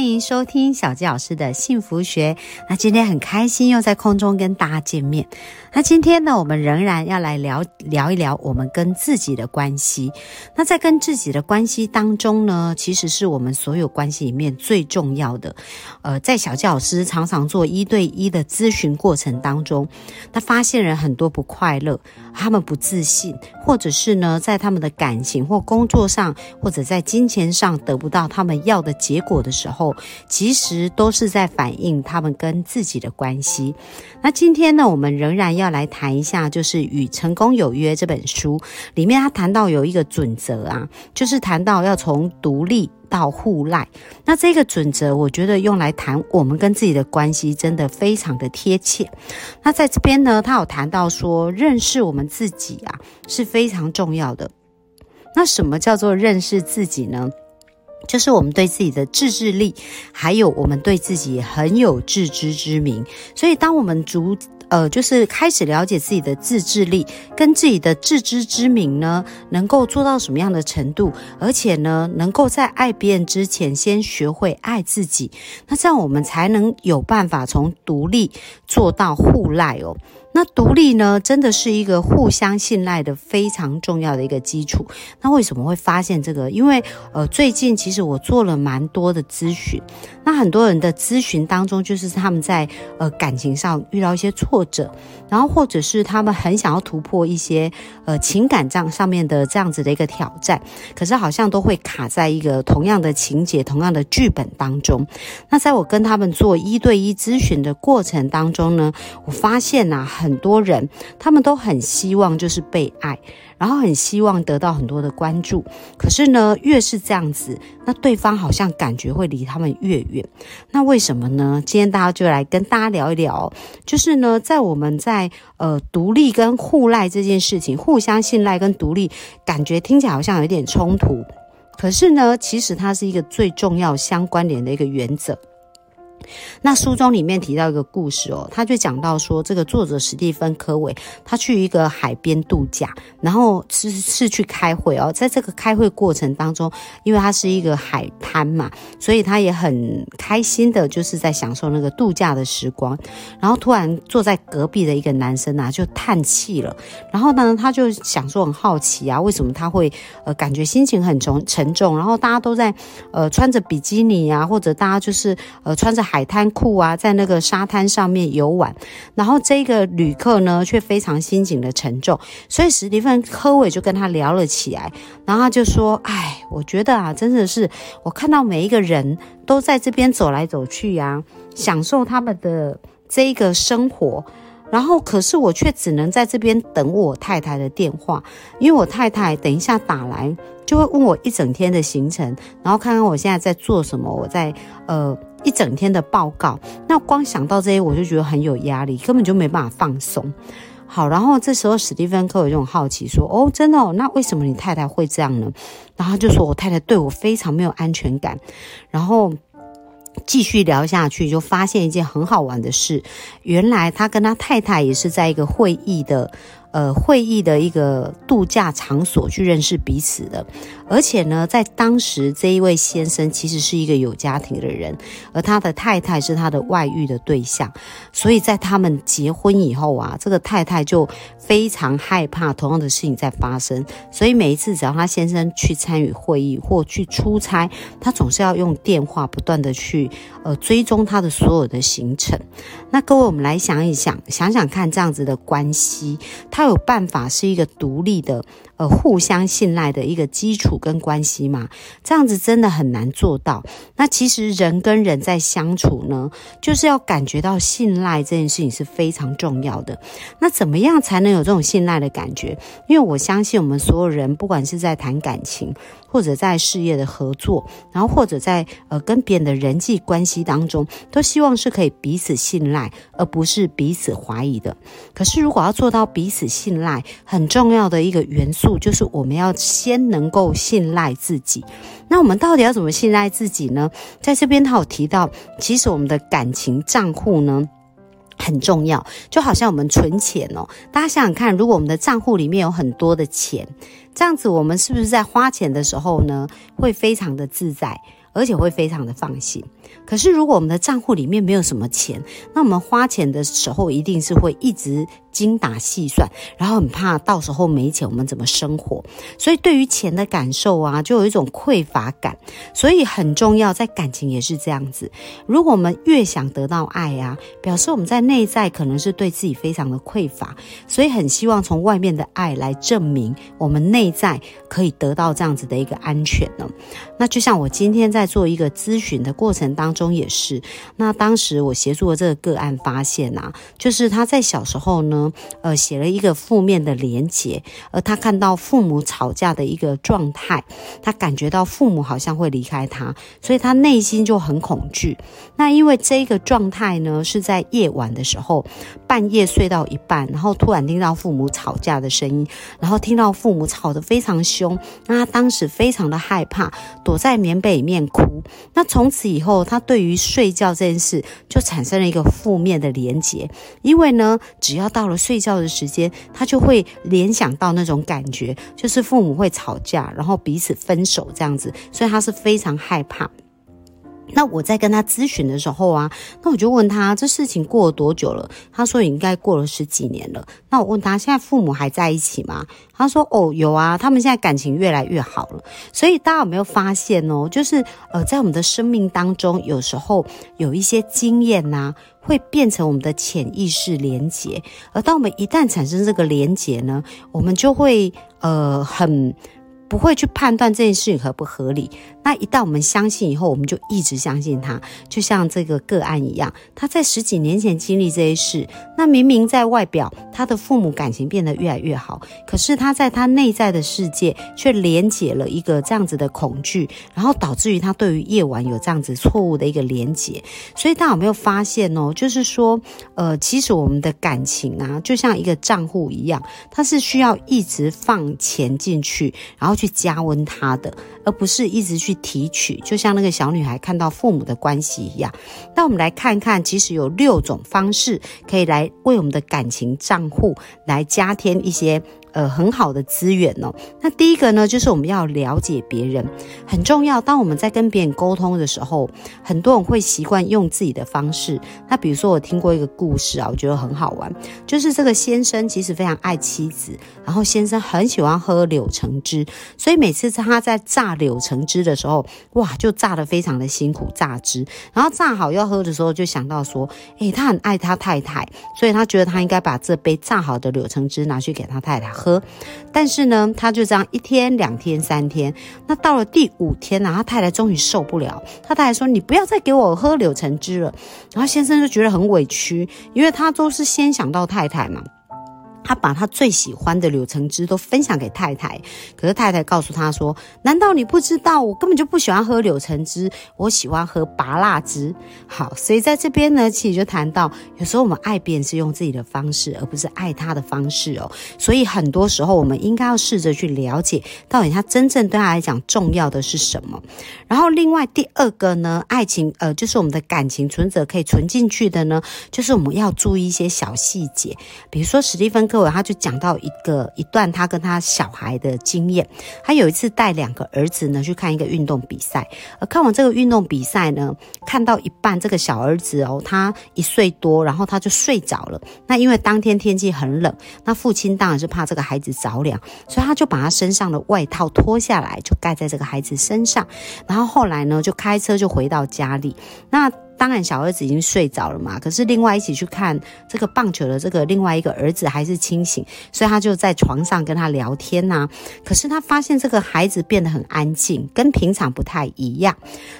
欢迎收听小纪老师的幸福学。那今天很开心又在空中跟大家见面。那今天呢，我们仍然要来聊聊一聊我们跟自己的关系。那在跟自己的关系当中呢，其实是我们所有关系里面最重要的。呃，在小纪老师常常做一对一的咨询过程当中，他发现人很多不快乐，他们不自信，或者是呢，在他们的感情或工作上，或者在金钱上得不到他们要的结果的时候。其实都是在反映他们跟自己的关系。那今天呢，我们仍然要来谈一下，就是《与成功有约》这本书里面，他谈到有一个准则啊，就是谈到要从独立到互赖。那这个准则，我觉得用来谈我们跟自己的关系，真的非常的贴切。那在这边呢，他有谈到说，认识我们自己啊是非常重要的。那什么叫做认识自己呢？就是我们对自己的自制力，还有我们对自己很有自知之明。所以，当我们逐呃，就是开始了解自己的自制力跟自己的自知之明呢，能够做到什么样的程度，而且呢，能够在爱别人之前先学会爱自己，那这样我们才能有办法从独立做到互赖哦。那独立呢，真的是一个互相信赖的非常重要的一个基础。那为什么会发现这个？因为呃，最近其实我做了蛮多的咨询，那很多人的咨询当中，就是他们在呃感情上遇到一些挫折，然后或者是他们很想要突破一些呃情感上上面的这样子的一个挑战，可是好像都会卡在一个同样的情节、同样的剧本当中。那在我跟他们做一对一咨询的过程当中呢，我发现呐。很多人，他们都很希望就是被爱，然后很希望得到很多的关注。可是呢，越是这样子，那对方好像感觉会离他们越远。那为什么呢？今天大家就来跟大家聊一聊，就是呢，在我们在呃独立跟互赖这件事情，互相信赖跟独立，感觉听起来好像有点冲突。可是呢，其实它是一个最重要相关联的一个原则。那书中里面提到一个故事哦，他就讲到说，这个作者史蒂芬科维他去一个海边度假，然后是是去开会哦，在这个开会过程当中，因为他是一个海滩嘛，所以他也很开心的，就是在享受那个度假的时光。然后突然坐在隔壁的一个男生啊，就叹气了。然后呢，他就想说很好奇啊，为什么他会呃感觉心情很重沉重？然后大家都在呃穿着比基尼啊，或者大家就是呃穿着。海滩裤啊，在那个沙滩上面游玩，然后这个旅客呢却非常心情的沉重，所以史蒂芬科伟就跟他聊了起来，然后他就说：“哎，我觉得啊，真的是我看到每一个人都在这边走来走去呀，享受他们的这个生活。”然后，可是我却只能在这边等我太太的电话，因为我太太等一下打来就会问我一整天的行程，然后看看我现在在做什么，我在呃一整天的报告。那光想到这些，我就觉得很有压力，根本就没办法放松。好，然后这时候史蒂芬克有这种好奇说：“哦，真的？哦，那为什么你太太会这样呢？”然后就说：“我太太对我非常没有安全感。”然后。继续聊下去，就发现一件很好玩的事。原来他跟他太太也是在一个会议的。呃，会议的一个度假场所去认识彼此的，而且呢，在当时这一位先生其实是一个有家庭的人，而他的太太是他的外遇的对象，所以在他们结婚以后啊，这个太太就非常害怕同样的事情在发生，所以每一次只要他先生去参与会议或去出差，他总是要用电话不断的去呃追踪他的所有的行程。那各位，我们来想一想，想想看这样子的关系，他。他有办法是一个独立的。呃，互相信赖的一个基础跟关系嘛，这样子真的很难做到。那其实人跟人在相处呢，就是要感觉到信赖这件事情是非常重要的。那怎么样才能有这种信赖的感觉？因为我相信我们所有人，不管是在谈感情，或者在事业的合作，然后或者在呃跟别人的人际关系当中，都希望是可以彼此信赖，而不是彼此怀疑的。可是如果要做到彼此信赖，很重要的一个元素。就是我们要先能够信赖自己。那我们到底要怎么信赖自己呢？在这边他有提到，其实我们的感情账户呢。很重要，就好像我们存钱哦。大家想想看，如果我们的账户里面有很多的钱，这样子我们是不是在花钱的时候呢，会非常的自在，而且会非常的放心？可是如果我们的账户里面没有什么钱，那我们花钱的时候一定是会一直。精打细算，然后很怕到时候没钱，我们怎么生活？所以对于钱的感受啊，就有一种匮乏感。所以很重要，在感情也是这样子。如果我们越想得到爱啊，表示我们在内在可能是对自己非常的匮乏，所以很希望从外面的爱来证明我们内在可以得到这样子的一个安全呢。那就像我今天在做一个咨询的过程当中也是，那当时我协助的这个个案发现啊，就是他在小时候呢。呃，写了一个负面的连结，而他看到父母吵架的一个状态，他感觉到父母好像会离开他，所以他内心就很恐惧。那因为这个状态呢，是在夜晚的时候，半夜睡到一半，然后突然听到父母吵架的声音，然后听到父母吵得非常凶，那他当时非常的害怕，躲在棉被里面哭。那从此以后，他对于睡觉这件事就产生了一个负面的连结，因为呢，只要到睡觉的时间，他就会联想到那种感觉，就是父母会吵架，然后彼此分手这样子，所以他是非常害怕。那我在跟他咨询的时候啊，那我就问他这事情过了多久了？他说应该过了十几年了。那我问他现在父母还在一起吗？他说哦有啊，他们现在感情越来越好了。所以大家有没有发现哦？就是呃，在我们的生命当中，有时候有一些经验呐，会变成我们的潜意识连结。而当我们一旦产生这个连结呢，我们就会呃很不会去判断这件事情合不合理。那一旦我们相信以后，我们就一直相信他，就像这个个案一样，他在十几年前经历这些事，那明明在外表他的父母感情变得越来越好，可是他在他内在的世界却连结了一个这样子的恐惧，然后导致于他对于夜晚有这样子错误的一个连结。所以大家有没有发现哦？就是说，呃，其实我们的感情啊，就像一个账户一样，它是需要一直放钱进去，然后去加温它的，而不是一直去。去提取，就像那个小女孩看到父母的关系一样。那我们来看看，其实有六种方式可以来为我们的感情账户来加添一些。呃，很好的资源哦。那第一个呢，就是我们要了解别人，很重要。当我们在跟别人沟通的时候，很多人会习惯用自己的方式。那比如说，我听过一个故事啊，我觉得很好玩，就是这个先生其实非常爱妻子，然后先生很喜欢喝柳橙汁，所以每次他在榨柳橙汁的时候，哇，就榨得非常的辛苦，榨汁。然后榨好要喝的时候，就想到说，诶，他很爱他太太，所以他觉得他应该把这杯榨好的柳橙汁拿去给他太太。喝但是呢，他就这样一天、两天、三天，那到了第五天呢，他太太终于受不了，他太太说：“你不要再给我喝柳橙汁了。”然后先生就觉得很委屈，因为他都是先想到太太嘛。他把他最喜欢的柳橙汁都分享给太太，可是太太告诉他说：“难道你不知道我根本就不喜欢喝柳橙汁，我喜欢喝拔辣汁。”好，所以在这边呢，其实就谈到，有时候我们爱别人是用自己的方式，而不是爱他的方式哦。所以很多时候，我们应该要试着去了解，到底他真正对他来讲重要的是什么。然后，另外第二个呢，爱情呃，就是我们的感情存折可以存进去的呢，就是我们要注意一些小细节，比如说史蒂芬。各位，他就讲到一个一段他跟他小孩的经验。他有一次带两个儿子呢去看一个运动比赛，而看完这个运动比赛呢，看到一半，这个小儿子哦，他一岁多，然后他就睡着了。那因为当天天气很冷，那父亲当然是怕这个孩子着凉，所以他就把他身上的外套脱下来，就盖在这个孩子身上。然后后来呢，就开车就回到家里。那当然，小儿子已经睡着了嘛。可是另外一起去看这个棒球的这个另外一个儿子还是清醒，所以他就在床上跟他聊天呐。可是他发现这个孩子变得很安静，跟平常不太一样。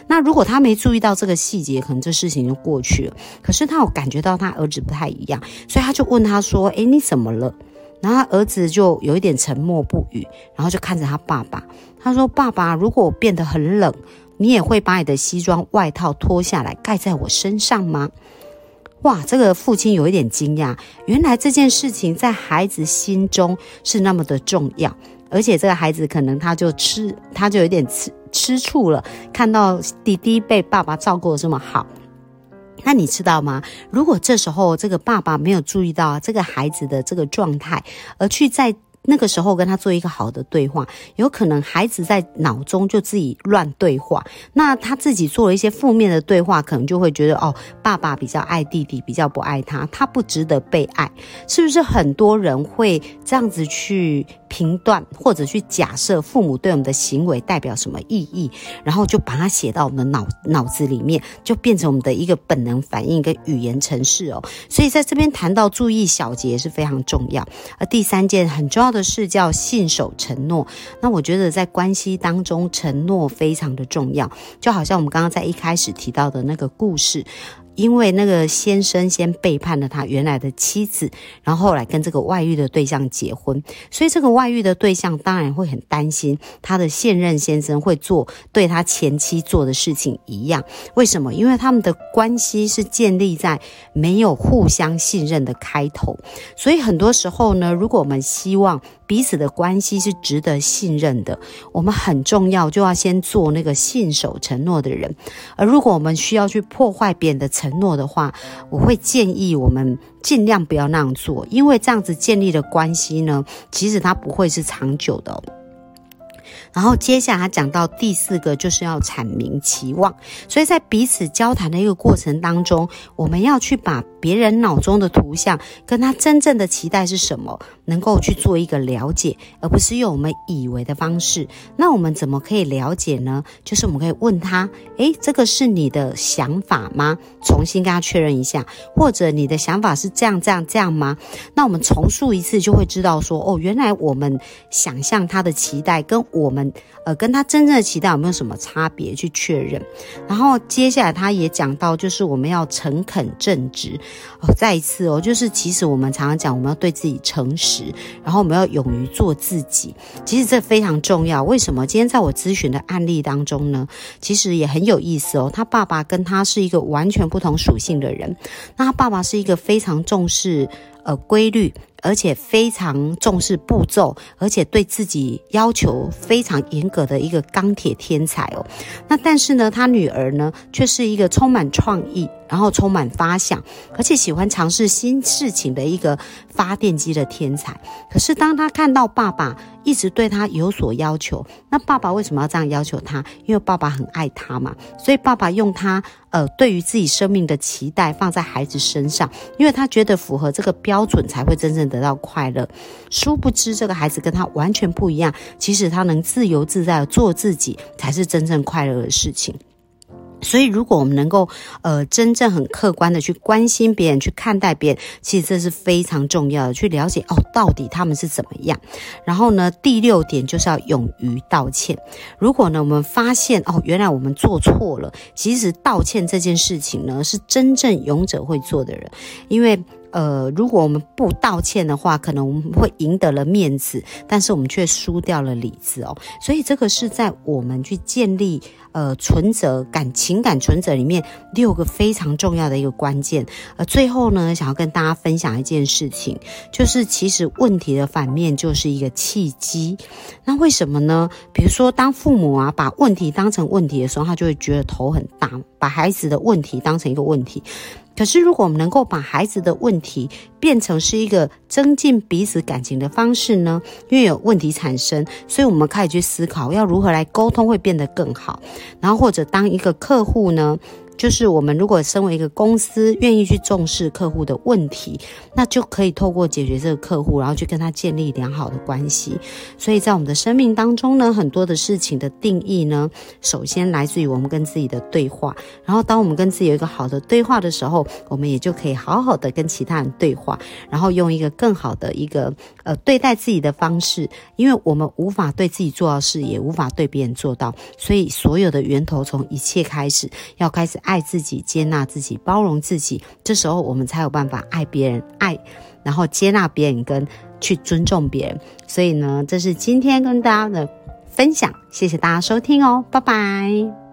那如果他没注意到这个细节，可能这事情就过去了。可是他有感觉到他儿子不太一样，所以他就问他说：“诶，你怎么了？”然后他儿子就有一点沉默不语，然后就看着他爸爸。他说：“爸爸，如果我变得很冷。”你也会把你的西装外套脱下来盖在我身上吗？哇，这个父亲有一点惊讶，原来这件事情在孩子心中是那么的重要。而且这个孩子可能他就吃，他就有点吃吃醋了，看到弟弟被爸爸照顾的这么好。那你知道吗？如果这时候这个爸爸没有注意到这个孩子的这个状态，而去在那个时候跟他做一个好的对话，有可能孩子在脑中就自己乱对话，那他自己做了一些负面的对话，可能就会觉得哦，爸爸比较爱弟弟，比较不爱他，他不值得被爱，是不是？很多人会这样子去。评断或者去假设父母对我们的行为代表什么意义，然后就把它写到我们的脑脑子里面，就变成我们的一个本能反应跟语言程式哦。所以在这边谈到注意小节是非常重要。而第三件很重要的事叫信守承诺。那我觉得在关系当中，承诺非常的重要，就好像我们刚刚在一开始提到的那个故事。因为那个先生先背叛了他原来的妻子，然后后来跟这个外遇的对象结婚，所以这个外遇的对象当然会很担心他的现任先生会做对他前妻做的事情一样。为什么？因为他们的关系是建立在没有互相信任的开头，所以很多时候呢，如果我们希望彼此的关系是值得信任的，我们很重要就要先做那个信守承诺的人。而如果我们需要去破坏别人的承，诺的话，我会建议我们尽量不要那样做，因为这样子建立的关系呢，其实它不会是长久的。然后接下来他讲到第四个，就是要阐明期望。所以在彼此交谈的一个过程当中，我们要去把别人脑中的图像跟他真正的期待是什么，能够去做一个了解，而不是用我们以为的方式。那我们怎么可以了解呢？就是我们可以问他：诶，这个是你的想法吗？重新跟他确认一下，或者你的想法是这样这样这样吗？那我们重述一次，就会知道说：哦，原来我们想象他的期待跟我们。呃，跟他真正的期待有没有什么差别？去确认。然后接下来他也讲到，就是我们要诚恳正直。哦，再一次哦，就是其实我们常常讲，我们要对自己诚实，然后我们要勇于做自己。其实这非常重要。为什么？今天在我咨询的案例当中呢，其实也很有意思哦。他爸爸跟他是一个完全不同属性的人。那他爸爸是一个非常重视呃规律。而且非常重视步骤，而且对自己要求非常严格的一个钢铁天才哦。那但是呢，他女儿呢，却是一个充满创意。然后充满发想，而且喜欢尝试新事情的一个发电机的天才。可是当他看到爸爸一直对他有所要求，那爸爸为什么要这样要求他？因为爸爸很爱他嘛。所以爸爸用他呃对于自己生命的期待放在孩子身上，因为他觉得符合这个标准才会真正得到快乐。殊不知这个孩子跟他完全不一样，其实他能自由自在做自己，才是真正快乐的事情。所以，如果我们能够，呃，真正很客观的去关心别人，去看待别人，其实这是非常重要的。去了解哦，到底他们是怎么样。然后呢，第六点就是要勇于道歉。如果呢，我们发现哦，原来我们做错了，其实道歉这件事情呢，是真正勇者会做的人，因为。呃，如果我们不道歉的话，可能我们会赢得了面子，但是我们却输掉了理智哦。所以这个是在我们去建立呃存折感情感存折里面六个非常重要的一个关键。呃，最后呢，想要跟大家分享一件事情，就是其实问题的反面就是一个契机。那为什么呢？比如说，当父母啊把问题当成问题的时候，他就会觉得头很大，把孩子的问题当成一个问题。可是，如果我们能够把孩子的问题变成是一个增进彼此感情的方式呢？因为有问题产生，所以我们开始去思考要如何来沟通会变得更好。然后，或者当一个客户呢？就是我们如果身为一个公司，愿意去重视客户的问题，那就可以透过解决这个客户，然后去跟他建立良好的关系。所以在我们的生命当中呢，很多的事情的定义呢，首先来自于我们跟自己的对话。然后当我们跟自己有一个好的对话的时候，我们也就可以好好的跟其他人对话，然后用一个更好的一个呃对待自己的方式。因为我们无法对自己做到事，也无法对别人做到，所以所有的源头从一切开始，要开始。爱自己，接纳自己，包容自己，这时候我们才有办法爱别人，爱，然后接纳别人，跟去尊重别人。所以呢，这是今天跟大家的分享，谢谢大家收听哦，拜拜。